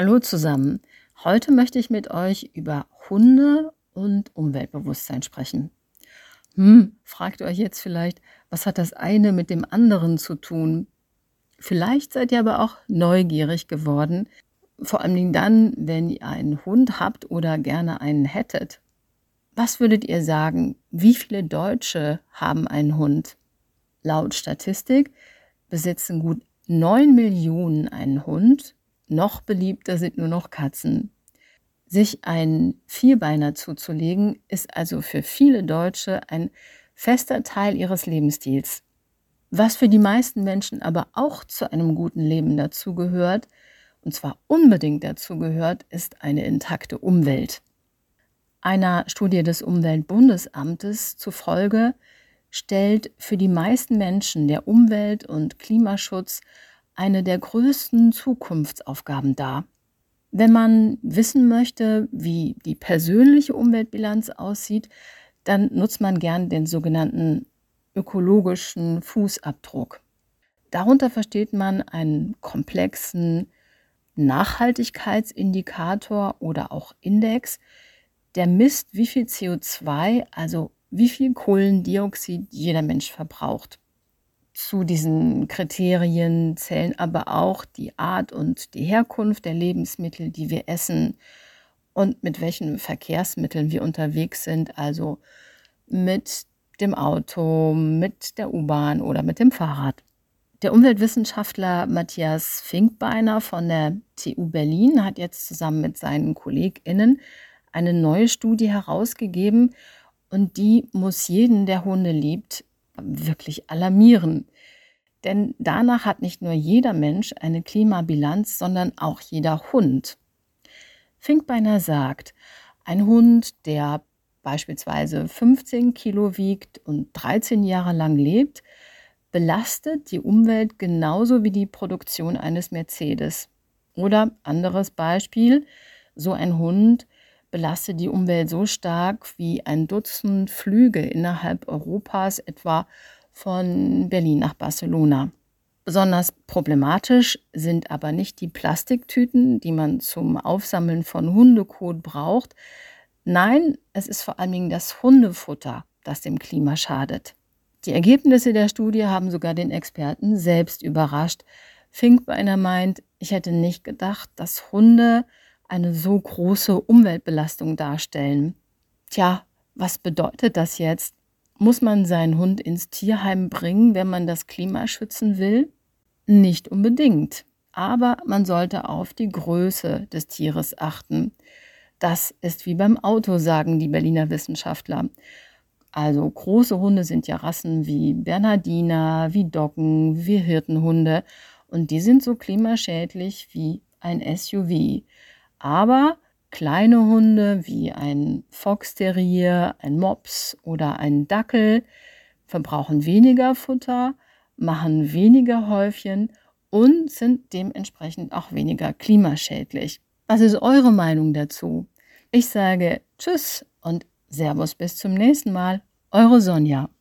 Hallo zusammen. Heute möchte ich mit euch über Hunde und Umweltbewusstsein sprechen. Hm, fragt ihr euch jetzt vielleicht, was hat das eine mit dem anderen zu tun? Vielleicht seid ihr aber auch neugierig geworden, vor allem dann, wenn ihr einen Hund habt oder gerne einen hättet. Was würdet ihr sagen, wie viele Deutsche haben einen Hund? Laut Statistik besitzen gut 9 Millionen einen Hund noch beliebter sind nur noch Katzen. Sich einen Vierbeiner zuzulegen, ist also für viele Deutsche ein fester Teil ihres Lebensstils. Was für die meisten Menschen aber auch zu einem guten Leben dazugehört, und zwar unbedingt dazugehört, ist eine intakte Umwelt. Einer Studie des Umweltbundesamtes zufolge stellt für die meisten Menschen der Umwelt- und Klimaschutz eine der größten Zukunftsaufgaben dar. Wenn man wissen möchte, wie die persönliche Umweltbilanz aussieht, dann nutzt man gern den sogenannten ökologischen Fußabdruck. Darunter versteht man einen komplexen Nachhaltigkeitsindikator oder auch Index, der misst, wie viel CO2, also wie viel Kohlendioxid jeder Mensch verbraucht. Zu diesen Kriterien zählen aber auch die Art und die Herkunft der Lebensmittel, die wir essen und mit welchen Verkehrsmitteln wir unterwegs sind, also mit dem Auto, mit der U-Bahn oder mit dem Fahrrad. Der Umweltwissenschaftler Matthias Finkbeiner von der TU Berlin hat jetzt zusammen mit seinen KollegInnen eine neue Studie herausgegeben und die muss jeden, der Hunde liebt, wirklich alarmieren. Denn danach hat nicht nur jeder Mensch eine Klimabilanz, sondern auch jeder Hund. Finkbeiner sagt, ein Hund, der beispielsweise 15 Kilo wiegt und 13 Jahre lang lebt, belastet die Umwelt genauso wie die Produktion eines Mercedes. Oder anderes Beispiel, so ein Hund belastet die Umwelt so stark wie ein Dutzend Flüge innerhalb Europas, etwa von Berlin nach Barcelona. Besonders problematisch sind aber nicht die Plastiktüten, die man zum Aufsammeln von Hundekot braucht. Nein, es ist vor allen Dingen das Hundefutter, das dem Klima schadet. Die Ergebnisse der Studie haben sogar den Experten selbst überrascht. Finkbeiner meint, ich hätte nicht gedacht, dass Hunde eine so große Umweltbelastung darstellen. Tja, was bedeutet das jetzt? Muss man seinen Hund ins Tierheim bringen, wenn man das Klima schützen will? Nicht unbedingt. Aber man sollte auf die Größe des Tieres achten. Das ist wie beim Auto, sagen die Berliner Wissenschaftler. Also große Hunde sind ja Rassen wie Bernhardiner, wie Doggen, wie Hirtenhunde und die sind so klimaschädlich wie ein SUV. Aber kleine Hunde wie ein Fox-Terrier, ein Mops oder ein Dackel verbrauchen weniger Futter, machen weniger Häufchen und sind dementsprechend auch weniger klimaschädlich. Was ist eure Meinung dazu? Ich sage Tschüss und Servus bis zum nächsten Mal. Eure Sonja.